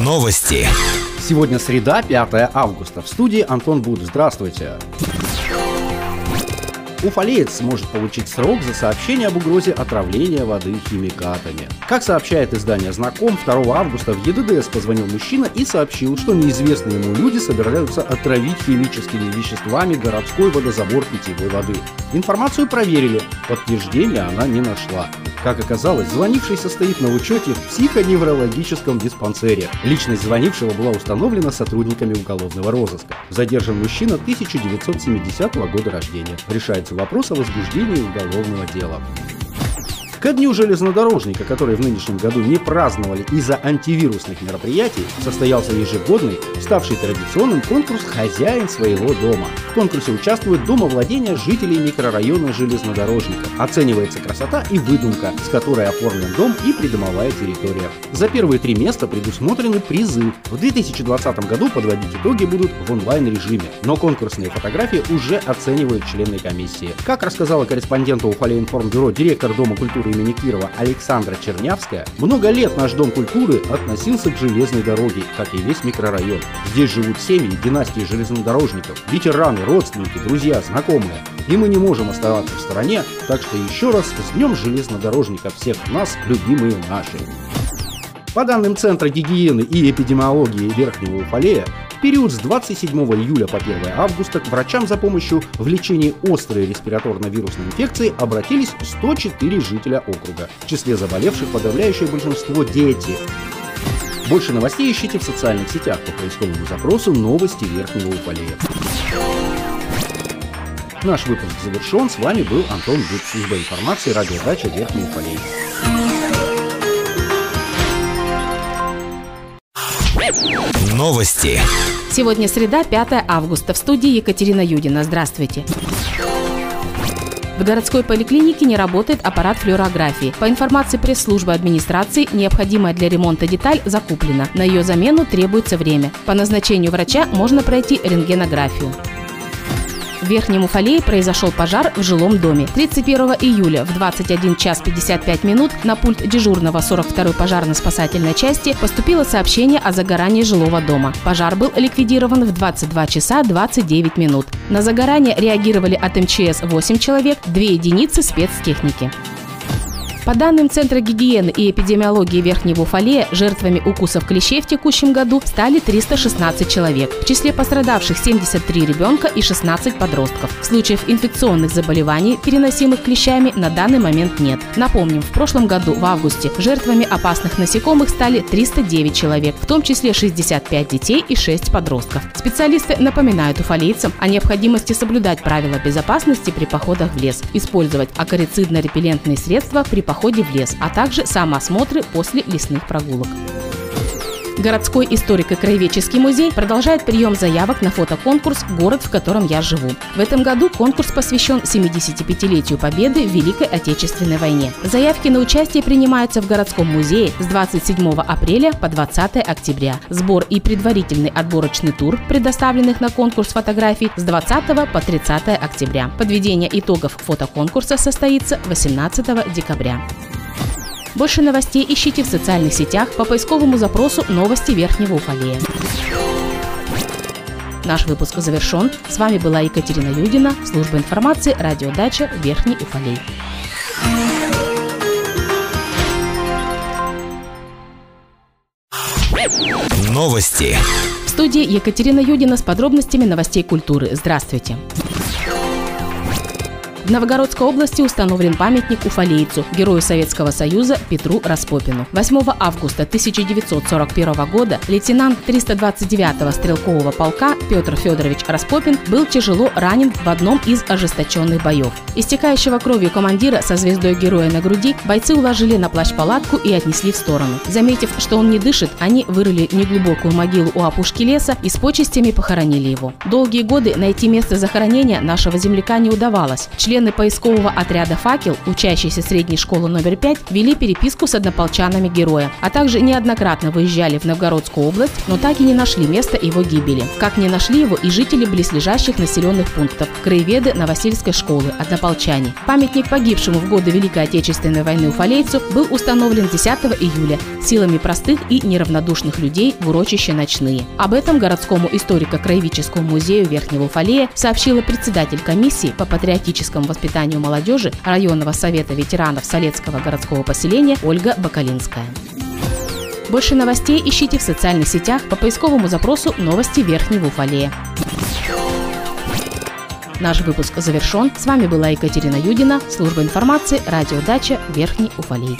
Новости. Сегодня среда, 5 августа. В студии Антон Буд. Здравствуйте. Уфалеец сможет получить срок за сообщение об угрозе отравления воды химикатами. Как сообщает издание «Знаком», 2 августа в ЕДДС позвонил мужчина и сообщил, что неизвестные ему люди собираются отравить химическими веществами городской водозабор питьевой воды. Информацию проверили, подтверждения она не нашла. Как оказалось, звонивший состоит на учете в психоневрологическом диспансере. Личность звонившего была установлена сотрудниками уголовного розыска. Задержан мужчина 1970 года рождения. Решается вопрос о возбуждении уголовного дела. Ко дню железнодорожника, который в нынешнем году не праздновали из-за антивирусных мероприятий, состоялся ежегодный, ставший традиционным конкурс «Хозяин своего дома». В конкурсе участвуют домовладения жителей микрорайона железнодорожника. Оценивается красота и выдумка, с которой оформлен дом и придомовая территория. За первые три места предусмотрены призы. В 2020 году подводить итоги будут в онлайн-режиме, но конкурсные фотографии уже оценивают члены комиссии. Как рассказала корреспонденту Уфалеинформбюро директор Дома культуры имени Кирова Александра Чернявская, много лет наш Дом культуры относился к железной дороге, как и весь микрорайон. Здесь живут семьи, династии железнодорожников, ветераны, родственники, друзья, знакомые. И мы не можем оставаться в стороне, так что еще раз с Днем железнодорожника всех нас, любимые наши. По данным Центра гигиены и эпидемиологии Верхнего Уфалея, период с 27 июля по 1 августа к врачам за помощью в лечении острой респираторно-вирусной инфекции обратились 104 жителя округа. В числе заболевших подавляющее большинство – дети. Больше новостей ищите в социальных сетях по поисковому запросу «Новости Верхнего Уфалея». Наш выпуск завершен. С вами был Антон Дуб, служба информации, радиодача Верхний Уфалей. Новости. Сегодня среда, 5 августа. В студии Екатерина Юдина. Здравствуйте. В городской поликлинике не работает аппарат флюорографии. По информации пресс-службы администрации, необходимая для ремонта деталь закуплена. На ее замену требуется время. По назначению врача можно пройти рентгенографию. В Верхнем Уфалее произошел пожар в жилом доме. 31 июля в 21 час 55 минут на пульт дежурного 42-й пожарно-спасательной части поступило сообщение о загорании жилого дома. Пожар был ликвидирован в 22 часа 29 минут. На загорание реагировали от МЧС 8 человек, 2 единицы спецтехники. По данным Центра гигиены и эпидемиологии Верхнего Уфалея, жертвами укусов клещей в текущем году стали 316 человек. В числе пострадавших 73 ребенка и 16 подростков. Случаев инфекционных заболеваний, переносимых клещами, на данный момент нет. Напомним, в прошлом году, в августе, жертвами опасных насекомых стали 309 человек, в том числе 65 детей и 6 подростков. Специалисты напоминают уфалейцам о необходимости соблюдать правила безопасности при походах в лес, использовать акарицидно-репеллентные средства при походе в лес, а также самоосмотры после лесных прогулок. Городской историко-краеведческий музей продолжает прием заявок на фотоконкурс «Город, в котором я живу». В этом году конкурс посвящен 75-летию Победы в Великой Отечественной войне. Заявки на участие принимаются в городском музее с 27 апреля по 20 октября. Сбор и предварительный отборочный тур предоставленных на конкурс фотографий с 20 по 30 октября. Подведение итогов фотоконкурса состоится 18 декабря. Больше новостей ищите в социальных сетях по поисковому запросу «Новости Верхнего Уфалея». Наш выпуск завершен. С вами была Екатерина Юдина, служба информации, радиодача Верхний Уфалей. Новости. В студии Екатерина Юдина с подробностями новостей культуры. Здравствуйте. Новгородской области установлен памятник уфалейцу, герою Советского Союза Петру Распопину. 8 августа 1941 года лейтенант 329-го стрелкового полка Петр Федорович Распопин был тяжело ранен в одном из ожесточенных боев. Истекающего кровью командира со звездой героя на груди бойцы уложили на плащ-палатку и отнесли в сторону. Заметив, что он не дышит, они вырыли неглубокую могилу у опушки леса и с почестями похоронили его. Долгие годы найти место захоронения нашего земляка не удавалось. Члены Члены поискового отряда «Факел», учащиеся средней школы номер 5, вели переписку с однополчанами героя, а также неоднократно выезжали в Новгородскую область, но так и не нашли места его гибели. Как не нашли его и жители близлежащих населенных пунктов, краеведы Новосильской школы, однополчане. Памятник погибшему в годы Великой Отечественной войны уфалейцу был установлен 10 июля силами простых и неравнодушных людей в урочище «Ночные». Об этом городскому историко-краеведческому музею Верхнего Уфалея сообщила председатель комиссии по патриотическому воспитанию молодежи районного совета ветеранов Солецкого городского поселения Ольга Бакалинская. Больше новостей ищите в социальных сетях по поисковому запросу «Новости Верхнего Уфалея». Наш выпуск завершен. С вами была Екатерина Юдина, служба информации, радиодача Верхний Уфалей.